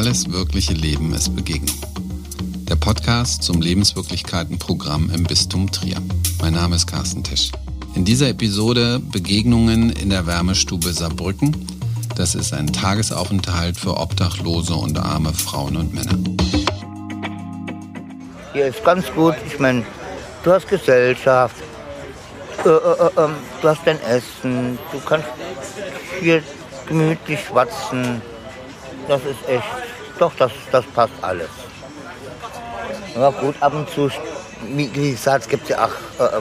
Alles wirkliche Leben ist Begegnung. Der Podcast zum Lebenswirklichkeiten-Programm im Bistum Trier. Mein Name ist Carsten Tesch. In dieser Episode Begegnungen in der Wärmestube Saarbrücken. Das ist ein Tagesaufenthalt für Obdachlose und arme Frauen und Männer. Hier ist ganz gut. Ich meine, du hast Gesellschaft, äh, äh, äh, ähm, du hast dein Essen, du kannst hier gemütlich schwatzen. Das ist echt, doch, das, das passt alles. Ja gut, ab und zu, wie gesagt, es gibt ja auch äh,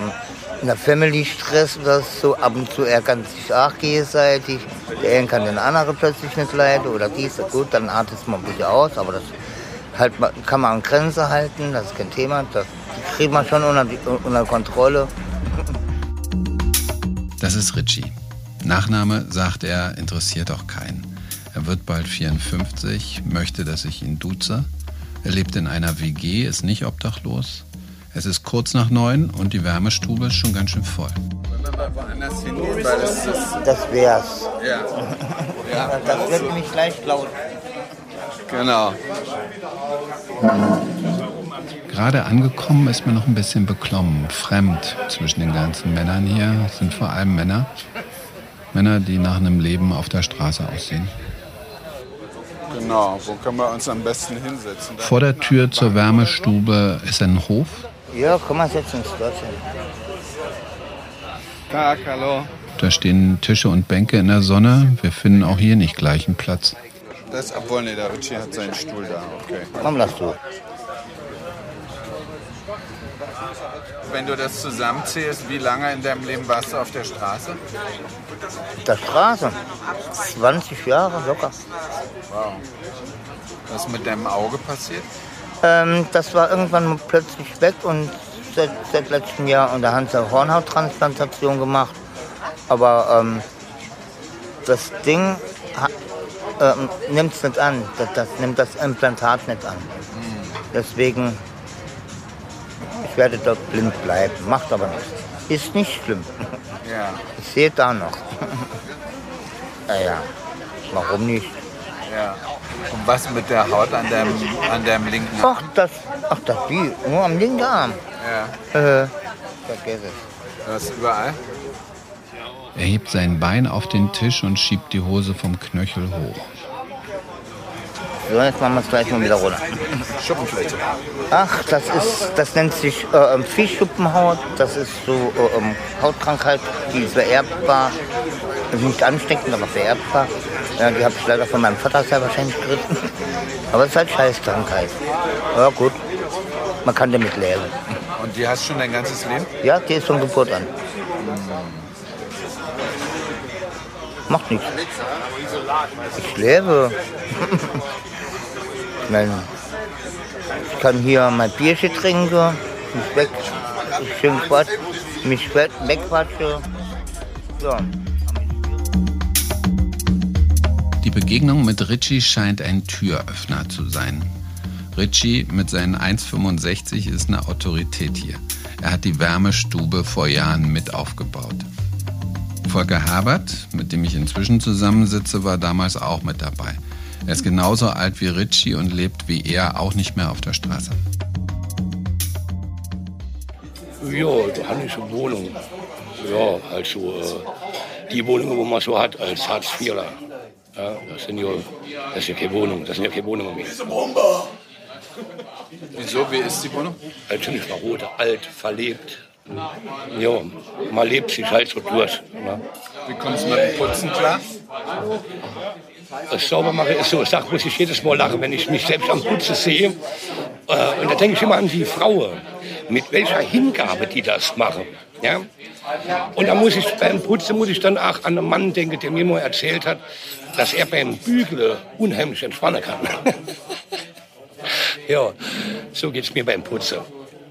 in der Family Stress oder so, ab und zu ärgern sich auch gegenseitig. Der eine kann den anderen plötzlich nicht leiden oder dies, gut, dann artet mal ein bisschen aus, aber das halt, kann man an Grenze halten, das ist kein Thema, das kriegt man schon unter, unter Kontrolle. Das ist Richie. Nachname, sagt er, interessiert auch keinen. Er wird bald 54, möchte, dass ich ihn duze. Er lebt in einer WG, ist nicht obdachlos. Es ist kurz nach neun und die Wärmestube ist schon ganz schön voll. Das wär's. Ja. ja das wird nämlich gleich laut. Genau. Gerade angekommen ist mir noch ein bisschen beklommen, fremd zwischen den ganzen Männern hier. Es sind vor allem Männer. Männer, die nach einem Leben auf der Straße aussehen. Genau, wo können wir uns am besten hinsetzen? Vor der Tür zur Wärmestube ist ein Hof. Ja, komm mal setzen uns dorthin. Tag, hallo. Da stehen Tische und Bänke in der Sonne. Wir finden auch hier nicht gleich einen Platz. Das, obwohl, nee, der Ritchie hat seinen Stuhl da, okay. Komm, lass du. Wenn du das zusammenzählst, wie lange in deinem Leben warst du auf der Straße? Auf der Straße? 20 Jahre locker. Wow. Was ist mit deinem Auge passiert? Ähm, das war irgendwann plötzlich weg und seit, seit letztem Jahr unter Hand eine Hornhauttransplantation gemacht. Aber ähm, das Ding ähm, nimmt es nicht an. Das, das, nimmt das Implantat nicht an. Mhm. Deswegen werde dort blind bleiben, macht aber nichts. Ist nicht schlimm. Ja. Ich sehe da noch. naja, warum nicht? Ja. Und was mit der Haut an deinem, an deinem linken Arm? Ach, das, ach, das wie? Nur am linken Arm. Ja. Äh, vergiss es. Das überall? Er hebt sein Bein auf den Tisch und schiebt die Hose vom Knöchel hoch. So, jetzt machen wir es gleich mal wieder runter. Schuppenfläche. Ach, das ist, das nennt sich äh, ähm, Viehschuppenhaut. Das ist so äh, ähm, Hautkrankheit, die ist vererbbar. Ist nicht ansteckend, aber vererbbar. Ja, die habe ich leider von meinem Vater sehr wahrscheinlich geritten. Aber es ist halt Scheißkrankheit. Ja gut, man kann damit leben. Und die hast du schon dein ganzes Leben? Ja, die ist von Geburt an. Macht nichts. Ich lebe. Meine, ich kann hier mein Bierchen trinken, mich weg, schön quatsch, mich wegquatsche. Ja. Die Begegnung mit Richie scheint ein Türöffner zu sein. Richie mit seinen 1,65 ist eine Autorität hier. Er hat die Wärmestube vor Jahren mit aufgebaut. Volker Herbert, mit dem ich inzwischen zusammensitze, war damals auch mit dabei. Er ist genauso alt wie Richie und lebt wie er auch nicht mehr auf der Straße. Ja, da habe ich eine Wohnung. Ja, also äh, die Wohnung, wo man so hat als Hartz-IVler. Ja, das, sind ja, das ist ja keine Wohnung, das sind ja keine Wohnungen mehr. Wieso, wie ist die Wohnung? Also nicht marode, alt, verlebt. Ja, man lebt sich halt so durch. Ne? Wie kommst du mit dem Putzen klar? Das Saubermachen ist so, ich muss ich jedes Mal lachen, wenn ich mich selbst am Putzen sehe. Äh, und da denke ich immer an die Frauen, mit welcher Hingabe die das machen. Ja? Und da muss ich beim Putzen muss ich dann auch an einen Mann denken, der mir mal erzählt hat, dass er beim Bügeln unheimlich entspannen kann. ja, so geht es mir beim Putzen.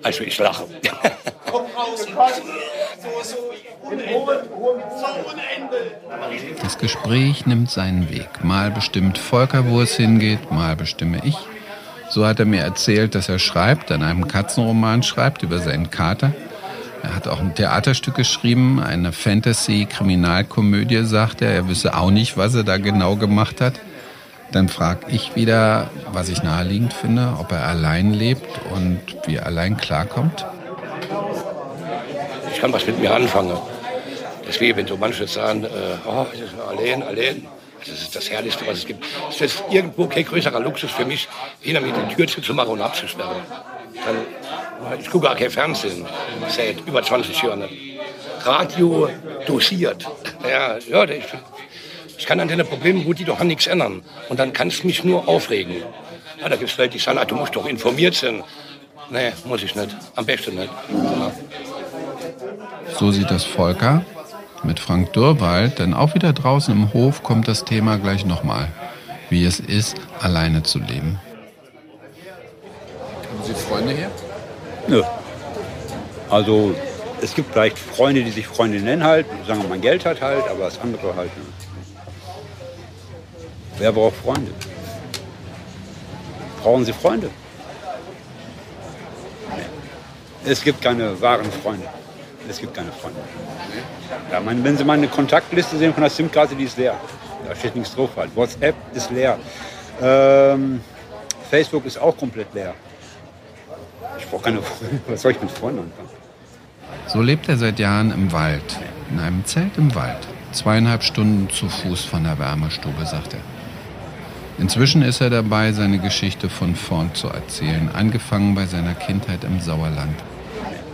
Also ich lache. Das Gespräch nimmt seinen Weg. Mal bestimmt Volker, wo es hingeht, mal bestimme ich. So hat er mir erzählt, dass er schreibt, an einem Katzenroman schreibt über seinen Kater. Er hat auch ein Theaterstück geschrieben, eine Fantasy-Kriminalkomödie, sagt er. Er wisse auch nicht, was er da genau gemacht hat. Dann frage ich wieder, was ich naheliegend finde, ob er allein lebt und wie er allein klarkommt. Ich kann was mit mir anfangen. Deswegen, wenn so manche sagen, äh, oh, allein, allein, das ist das Herrlichste, was es gibt. Es ist irgendwo kein größerer Luxus für mich, hinter mir die Tür zuzumachen und abzusperren. Dann, ich gucke gar kein Fernsehen seit über 20 Jahren. Radio dosiert. Ja, ja, ich, ich kann an den Problemen, wo die doch an nichts ändern. Und dann kann es mich nur aufregen. Ja, da gibt es Leute, die sagen, ah, du musst doch informiert sein. Nee, muss ich nicht. Am besten nicht. Ja. So sieht das Volker mit Frank Dürrwald, denn auch wieder draußen im Hof kommt das Thema gleich nochmal, wie es ist, alleine zu leben. Haben Sie Freunde hier? Nö. Also es gibt vielleicht Freunde, die sich Freunde nennen halt, sagen man Geld hat halt, aber das andere halt. Ne? Wer braucht Freunde? Brauchen Sie Freunde? Nee. Es gibt keine wahren Freunde. Es gibt keine Freunde. Ja, man, wenn Sie mal eine Kontaktliste sehen von der SIM-Karte, die ist leer. Da steht nichts drauf halt. WhatsApp ist leer. Ähm, Facebook ist auch komplett leer. Ich brauche keine Freunde. Was soll ich mit Freunden anfangen? So lebt er seit Jahren im Wald, in einem Zelt im Wald. Zweieinhalb Stunden zu Fuß von der Wärmestube, sagt er. Inzwischen ist er dabei, seine Geschichte von vorn zu erzählen, angefangen bei seiner Kindheit im Sauerland.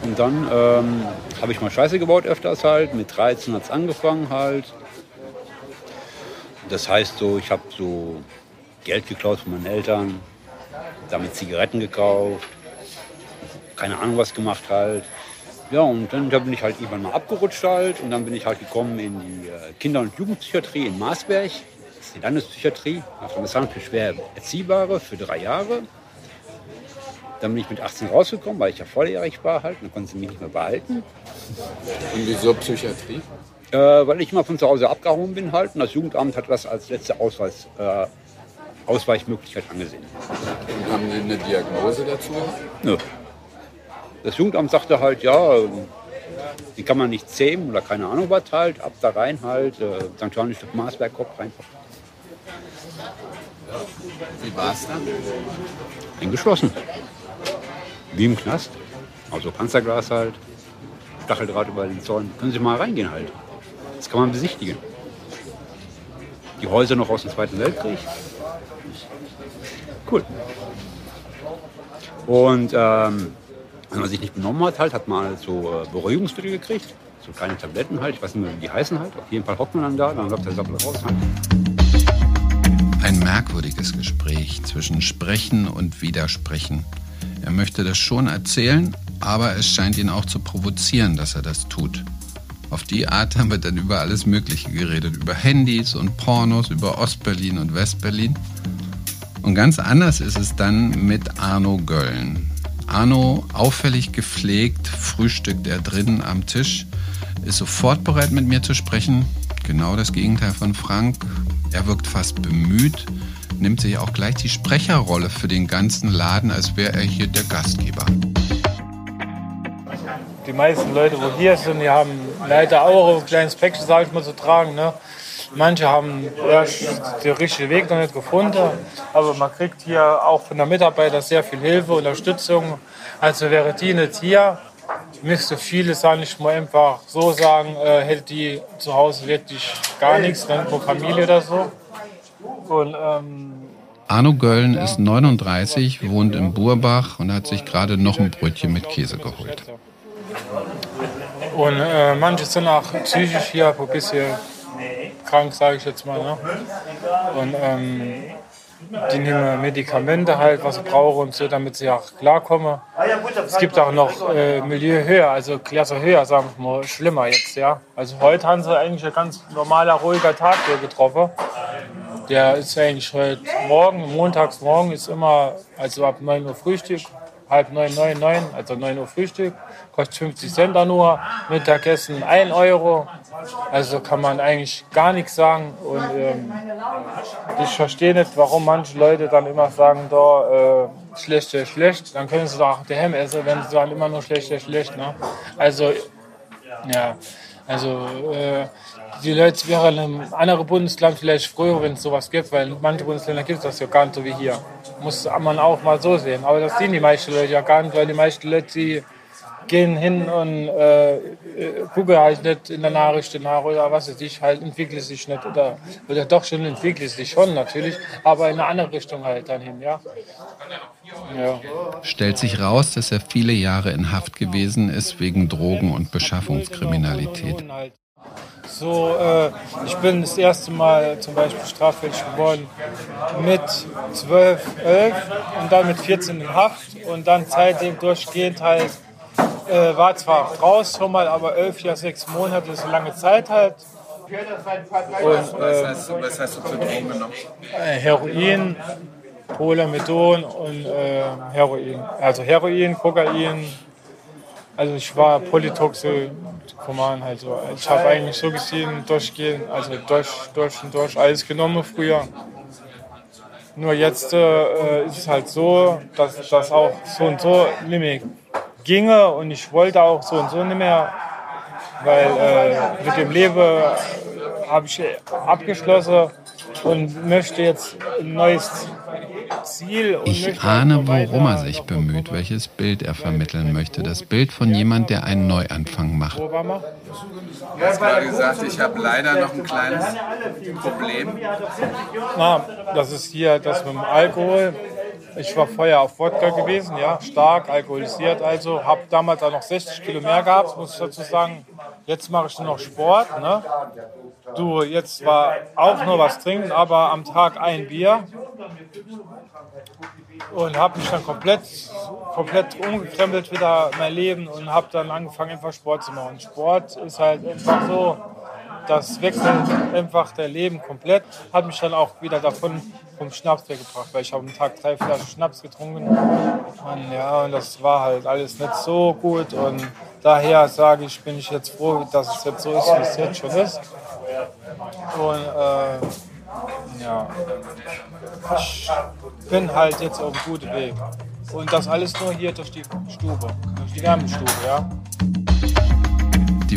Und dann ähm, habe ich mal Scheiße gebaut öfters halt. Mit 13 hat es angefangen halt. Das heißt so, ich habe so Geld geklaut von meinen Eltern, damit Zigaretten gekauft, keine Ahnung was gemacht halt. Ja, und dann da bin ich halt irgendwann mal abgerutscht halt und dann bin ich halt gekommen in die äh, Kinder- und Jugendpsychiatrie in Marsberg. Das ist die Landespsychiatrie, Nordrhein-Westfalen für schwer Erziehbare für drei Jahre. Dann bin ich mit 18 rausgekommen, weil ich ja volljährig war halt. Dann konnten sie mich nicht mehr behalten. Und wieso Psychiatrie? Äh, weil ich immer von zu Hause abgehauen bin halt. Und das Jugendamt hat das als letzte Ausweis, äh, Ausweichmöglichkeit angesehen. Und haben Sie eine Diagnose dazu? Nö. Das Jugendamt sagte halt, ja, die kann man nicht zähmen oder keine Ahnung was halt, ab da rein halt, äh, St. Johannes Stück Maßberg, Kopf rein. Wie war es dann? Eingeschlossen. Wie im Knast. Also Panzerglas halt, Stacheldraht über den Zaun. Können Sie mal reingehen halt. Das kann man besichtigen. Die Häuser noch aus dem Zweiten Weltkrieg. Cool. Und ähm, wenn man sich nicht benommen hat, halt, hat man halt so äh, Beruhigungsmittel gekriegt. So kleine Tabletten halt, ich weiß nicht mehr, wie die heißen halt. Auf jeden Fall hockt man dann da, dann läuft der Sappel raus halt. Ein merkwürdiges Gespräch zwischen Sprechen und Widersprechen. Er möchte das schon erzählen, aber es scheint ihn auch zu provozieren, dass er das tut. Auf die Art haben wir dann über alles Mögliche geredet. Über Handys und Pornos, über Ostberlin und Westberlin. Und ganz anders ist es dann mit Arno Gölln. Arno, auffällig gepflegt, frühstückt er drinnen am Tisch, ist sofort bereit mit mir zu sprechen. Genau das Gegenteil von Frank. Er wirkt fast bemüht, nimmt sich auch gleich die Sprecherrolle für den ganzen Laden, als wäre er hier der Gastgeber. Die meisten Leute, wo hier sind, die haben leider auch ein kleines Päckchen, sage ich mal, zu tragen. Ne? Manche haben ja, den richtigen Weg noch nicht gefunden, aber man kriegt hier auch von der Mitarbeiter sehr viel Hilfe, Unterstützung. Also wäre die nicht hier, müsste viele sagen, nicht mal einfach so sagen, äh, hätte die zu Hause wirklich gar nichts, dann pro Familie oder so. Und, ähm, Arno Gölln ist 39, wohnt in Burbach und hat sich gerade noch ein Brötchen mit Käse geholt. Und äh, manche sind auch psychisch hier ein bisschen krank, sage ich jetzt mal. Ne? Und ähm, die nehmen Medikamente halt, was sie brauchen und so, damit sie auch klarkommen. Es gibt auch noch äh, Milieu höher, also Klasse höher, sagen wir mal, schlimmer jetzt, ja. Also heute haben sie eigentlich ein ganz normaler, ruhiger Tag hier getroffen. Der ist eigentlich heute Morgen, montags morgen ist immer, also ab 9 Uhr Frühstück, halb neun, neun, neun, also 9 Uhr Frühstück, kostet 50 Cent da nur, Mittagessen 1 Euro, also kann man eigentlich gar nichts sagen. Und ähm, ich verstehe nicht, warum manche Leute dann immer sagen, da äh, schlecht, schlecht, dann können sie doch auch daheim essen, wenn sie sagen immer nur schlecht, schlecht, ne? Also, ja, also äh, die Leute wären in einem anderen Bundesland vielleicht früher, wenn es sowas gibt, weil in manchen Bundesländern gibt es das ja gar nicht so wie hier. Muss man auch mal so sehen. Aber das sehen die meisten Leute ja gar nicht, weil die meisten Leute, die gehen hin und äh, gucken halt nicht in der Nachricht nach oder was weiß ich, halt entwickelt sich nicht oder, oder doch schon entwickelt sich schon natürlich, aber in eine andere Richtung halt dann hin, ja. ja. Stellt sich raus, dass er viele Jahre in Haft gewesen ist wegen Drogen- und Beschaffungskriminalität. So, äh, ich bin das erste Mal zum Beispiel straffällig geworden mit 12, 11 und dann mit 14 in Haft und dann seitdem durchgehend halt äh, war zwar raus schon mal, aber elf Jahre, sechs Monate ist eine lange Zeit halt. Und, äh, was, hast du, was, hast du, für Drogen genommen? Äh, Heroin, Polamethon und äh, Heroin. Also Heroin, Kokain. Also ich war Polytoxikoman halt so. Ich habe eigentlich so gesehen durchgehend, also durch, durch und durch alles genommen früher. Nur jetzt äh, ist es halt so, dass das auch so und so mehr ginge und ich wollte auch so und so nicht mehr, weil äh, mit dem Leben habe ich abgeschlossen und möchte jetzt ein neues Ziel. ich ahne, worum er sich bemüht, welches Bild er vermitteln möchte. Das Bild von jemand, der einen Neuanfang macht. Du hast gerade gesagt, ich habe leider noch ein kleines Problem. Na, das ist hier das mit dem Alkohol. Ich war vorher auf Wodka gewesen, ja, stark alkoholisiert also. Habe damals auch noch 60 Kilo mehr gehabt, muss ich dazu sagen. Jetzt mache ich nur noch Sport. Ne? Du, jetzt war auch nur was trinken, aber am Tag ein Bier. Und habe mich dann komplett, komplett umgekrempelt wieder mein Leben und habe dann angefangen einfach Sport zu machen. Sport ist halt einfach so, das wechselt einfach der Leben komplett. Hat mich dann auch wieder davon vom Schnaps weggebracht, weil ich habe am Tag drei Flaschen Schnaps getrunken. Und ja, und das war halt alles nicht so gut. Und daher sage ich, bin ich jetzt froh, dass es jetzt so ist, wie es jetzt schon ist. Und äh, ja, ich bin halt jetzt auf einem guten Weg. Und das alles nur hier durch die Stube, durch die Wärmestube, ja.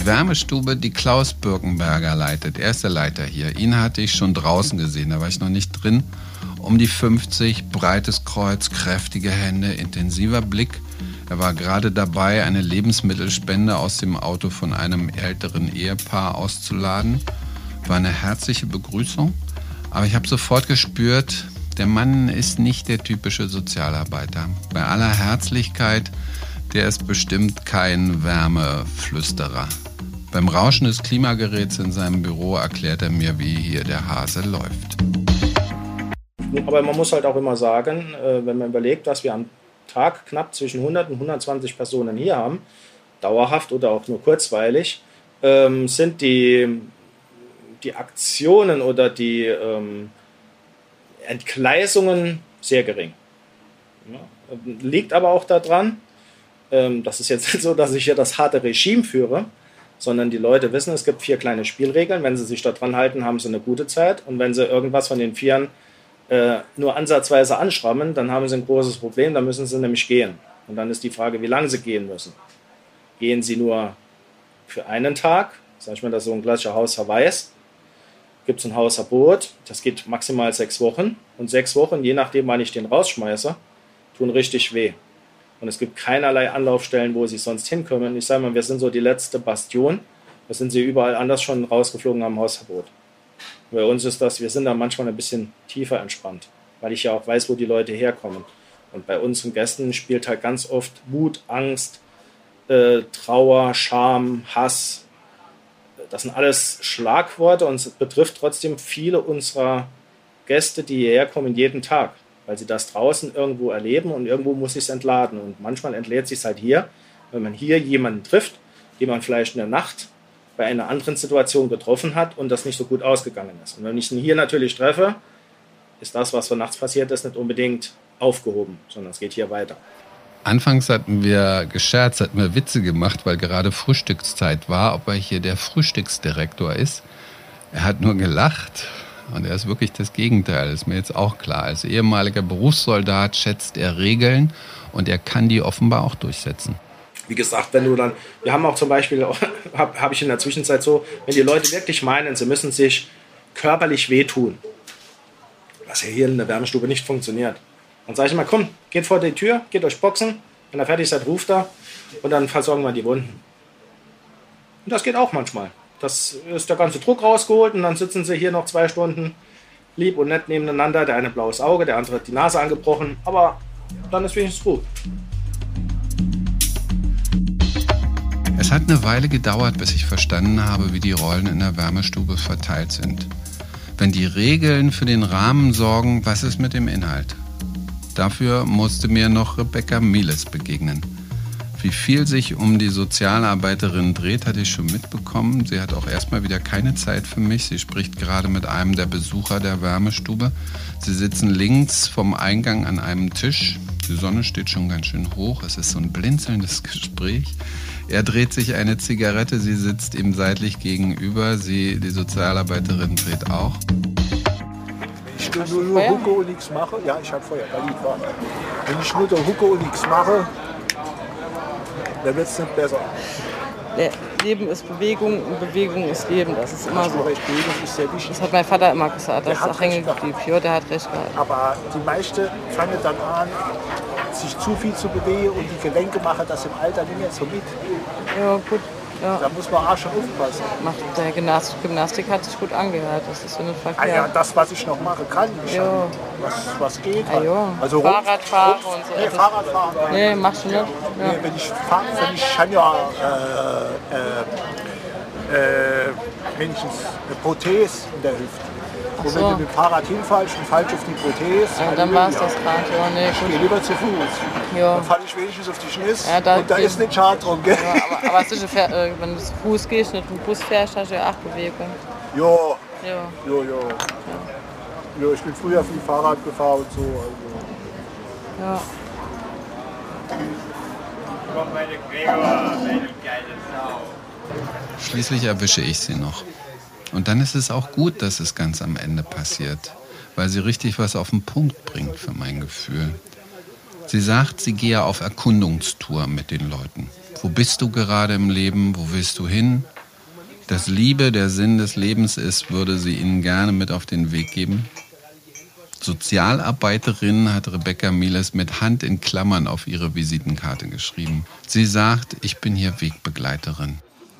Wärmestube, die Klaus Birkenberger leitet. Er ist der Leiter hier. Ihn hatte ich schon draußen gesehen, da war ich noch nicht drin. Um die 50, breites Kreuz, kräftige Hände, intensiver Blick. Er war gerade dabei, eine Lebensmittelspende aus dem Auto von einem älteren Ehepaar auszuladen. War eine herzliche Begrüßung, aber ich habe sofort gespürt, der Mann ist nicht der typische Sozialarbeiter. Bei aller Herzlichkeit, der ist bestimmt kein Wärmeflüsterer. Beim Rauschen des Klimageräts in seinem Büro erklärt er mir, wie hier der Hase läuft. Aber man muss halt auch immer sagen, äh, wenn man überlegt, dass wir am Tag knapp zwischen 100 und 120 Personen hier haben, dauerhaft oder auch nur kurzweilig, ähm, sind die, die Aktionen oder die ähm, Entgleisungen sehr gering. liegt aber auch daran, ähm, das ist jetzt nicht so, dass ich hier das harte Regime führe, sondern die Leute wissen, es gibt vier kleine Spielregeln. Wenn sie sich daran halten, haben sie eine gute Zeit. Und wenn sie irgendwas von den Vieren äh, nur ansatzweise anschrammen, dann haben sie ein großes Problem, dann müssen sie nämlich gehen. Und dann ist die Frage, wie lange sie gehen müssen. Gehen sie nur für einen Tag, sag ich mal, das ist so ein klassischer Hausverweis, gibt es ein Hausverbot, das geht maximal sechs Wochen. Und sechs Wochen, je nachdem, wann ich den rausschmeiße, tun richtig weh. Und es gibt keinerlei Anlaufstellen, wo sie sonst hinkommen. Ich sage mal, wir sind so die letzte Bastion. Da sind sie überall anders schon rausgeflogen am Hausverbot. Bei uns ist das, wir sind da manchmal ein bisschen tiefer entspannt, weil ich ja auch weiß, wo die Leute herkommen. Und bei unseren Gästen spielt halt ganz oft Wut, Angst, äh, Trauer, Scham, Hass. Das sind alles Schlagworte und es betrifft trotzdem viele unserer Gäste, die hierher kommen, jeden Tag weil sie das draußen irgendwo erleben und irgendwo muss sich es entladen. Und manchmal entlädt sich es halt hier, wenn man hier jemanden trifft, den man vielleicht in der Nacht bei einer anderen Situation getroffen hat und das nicht so gut ausgegangen ist. Und wenn ich ihn hier natürlich treffe, ist das, was von nachts passiert ist, nicht unbedingt aufgehoben, sondern es geht hier weiter. Anfangs hatten wir gescherzt, hatten wir Witze gemacht, weil gerade Frühstückszeit war, ob er hier der Frühstücksdirektor ist. Er hat nur gelacht und er ist wirklich das Gegenteil, ist mir jetzt auch klar. Als ehemaliger Berufssoldat schätzt er Regeln und er kann die offenbar auch durchsetzen. Wie gesagt, wenn du dann, wir haben auch zum Beispiel, habe hab ich in der Zwischenzeit so, wenn die Leute wirklich meinen, sie müssen sich körperlich wehtun, was ja hier in der Wärmestube nicht funktioniert, dann sage ich mal, komm, geht vor die Tür, geht euch boxen, wenn ihr fertig seid, ruft er und dann versorgen wir die Wunden. Und das geht auch manchmal. Das ist der ganze Druck rausgeholt und dann sitzen sie hier noch zwei Stunden lieb und nett nebeneinander. Der eine blaues Auge, der andere hat die Nase angebrochen, aber dann ist wenigstens gut. Es hat eine Weile gedauert, bis ich verstanden habe, wie die Rollen in der Wärmestube verteilt sind. Wenn die Regeln für den Rahmen sorgen, was ist mit dem Inhalt? Dafür musste mir noch Rebecca Miles begegnen. Wie viel sich um die Sozialarbeiterin dreht, hatte ich schon mitbekommen. Sie hat auch erstmal wieder keine Zeit für mich. Sie spricht gerade mit einem der Besucher der Wärmestube. Sie sitzen links vom Eingang an einem Tisch. Die Sonne steht schon ganz schön hoch. Es ist so ein blinzelndes Gespräch. Er dreht sich eine Zigarette, sie sitzt ihm seitlich gegenüber. Sie, die Sozialarbeiterin, dreht auch. Ich nur, nur hucke und nichts mache. Ja, ich habe Feuer. Wenn ich nur da hucke und nichts mache, dann wird es nicht besser. Leben ist Bewegung und Bewegung ist Leben. Das ist immer so. Recht, Bewegung ist sehr wichtig. Das hat mein Vater immer gesagt. Das Der ist auch hängen geblieben. Ja, der hat recht gehabt. Aber die meisten fangen dann an, sich zu viel zu bewegen und die Gelenke machen das im Alter nicht mehr so mit. Ja, gut. Ja. Da muss man auch schon aufpassen. Macht der Gymnastik, Gymnastik hat sich gut angehört. Das ist eine Ah ja, das, was ich noch machen kann, ich hab- was, was geht. Ah ja. Also Fahrradfahren Rumpf- und so. Nee, Fahrradfahren. Nee, machst du nicht? Ja. Nee, wenn ich fahre, wenn ich kann ja äh, äh, äh, wenigstens eine Prothese in der Hüfte. Und so. wenn du mit dem Fahrrad hinfallst und falsch auf die Prothese, Ja, dann war es das gerade. Ja, nee, Ich gehe lieber zu Fuß. Ja. Dann falle ich wenigstens auf die Schniss Ja, da- und da ist nicht schade drum, gell? Ja, aber, aber fähr- äh, wenn du zu Fuß gehst, nicht mit dem Bus fährst, hast du ja auch Bewegung. Ja, Ja. ja, ja. Ja, ich bin früher viel Fahrrad gefahren und so. Also. Ja. Schließlich erwische ich sie noch. Und dann ist es auch gut, dass es ganz am Ende passiert, weil sie richtig was auf den Punkt bringt für mein Gefühl. Sie sagt, sie gehe auf Erkundungstour mit den Leuten. Wo bist du gerade im Leben? Wo willst du hin? Dass Liebe der Sinn des Lebens ist, würde sie ihnen gerne mit auf den Weg geben. Sozialarbeiterin hat Rebecca Miles mit Hand in Klammern auf ihre Visitenkarte geschrieben. Sie sagt, ich bin hier Wegbegleiterin.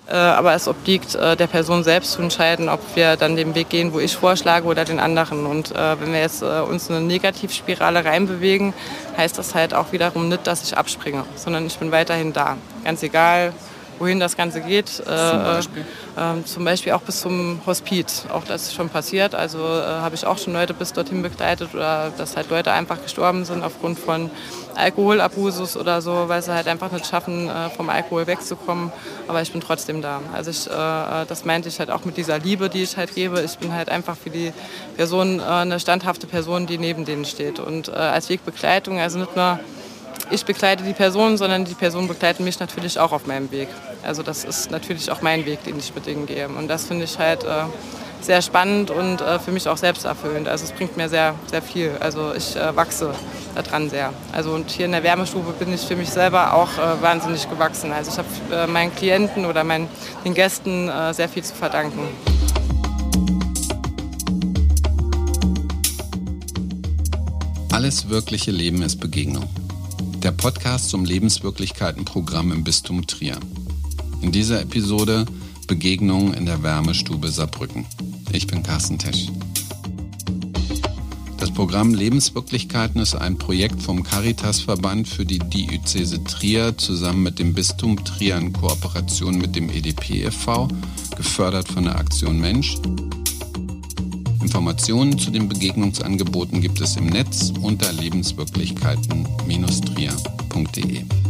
Äh, aber es obliegt äh, der Person selbst zu entscheiden, ob wir dann den Weg gehen, wo ich vorschlage oder den anderen. Und äh, wenn wir jetzt uns in eine Negativspirale reinbewegen, heißt das halt auch wiederum nicht, dass ich abspringe, sondern ich bin weiterhin da. Ganz egal, wohin das Ganze geht. Zum Beispiel? Äh, zum Beispiel auch bis zum Hospiz. Auch das ist schon passiert. Also äh, habe ich auch schon Leute bis dorthin begleitet oder dass halt Leute einfach gestorben sind aufgrund von Alkoholabusus oder so, weil sie halt einfach nicht schaffen, äh, vom Alkohol wegzukommen. Aber ich bin trotzdem da. Also ich, äh, das meinte ich halt auch mit dieser Liebe, die ich halt gebe. Ich bin halt einfach für die Person äh, eine standhafte Person, die neben denen steht. Und äh, als Wegbegleitung, also nicht nur ich begleite die Person, sondern die Person begleitet mich natürlich auch auf meinem Weg. Also das ist natürlich auch mein Weg, den ich mit denen gehe. Und das finde ich halt äh, sehr spannend und äh, für mich auch selbsterfüllend. Also es bringt mir sehr, sehr viel. Also ich äh, wachse daran sehr. Also und hier in der Wärmestube bin ich für mich selber auch äh, wahnsinnig gewachsen. Also ich habe äh, meinen Klienten oder meinen, den Gästen äh, sehr viel zu verdanken. Alles wirkliche Leben ist Begegnung. Der Podcast zum Lebenswirklichkeitenprogramm im Bistum Trier. In dieser Episode Begegnungen in der Wärmestube Saarbrücken. Ich bin Carsten Tesch. Das Programm Lebenswirklichkeiten ist ein Projekt vom Caritasverband für die Diözese Trier zusammen mit dem Bistum Trier in Kooperation mit dem EDP e.V., gefördert von der Aktion Mensch. Informationen zu den Begegnungsangeboten gibt es im Netz unter lebenswirklichkeiten-trier.de.